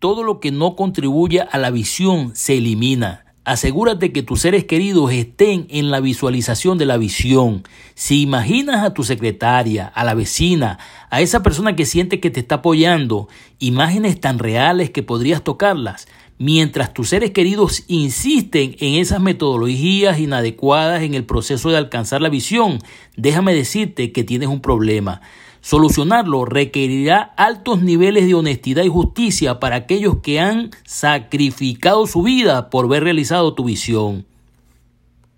Todo lo que no contribuya a la visión se elimina. Asegúrate que tus seres queridos estén en la visualización de la visión. Si imaginas a tu secretaria, a la vecina, a esa persona que siente que te está apoyando, imágenes tan reales que podrías tocarlas, mientras tus seres queridos insisten en esas metodologías inadecuadas en el proceso de alcanzar la visión, déjame decirte que tienes un problema. Solucionarlo requerirá altos niveles de honestidad y justicia para aquellos que han sacrificado su vida por ver realizado tu visión.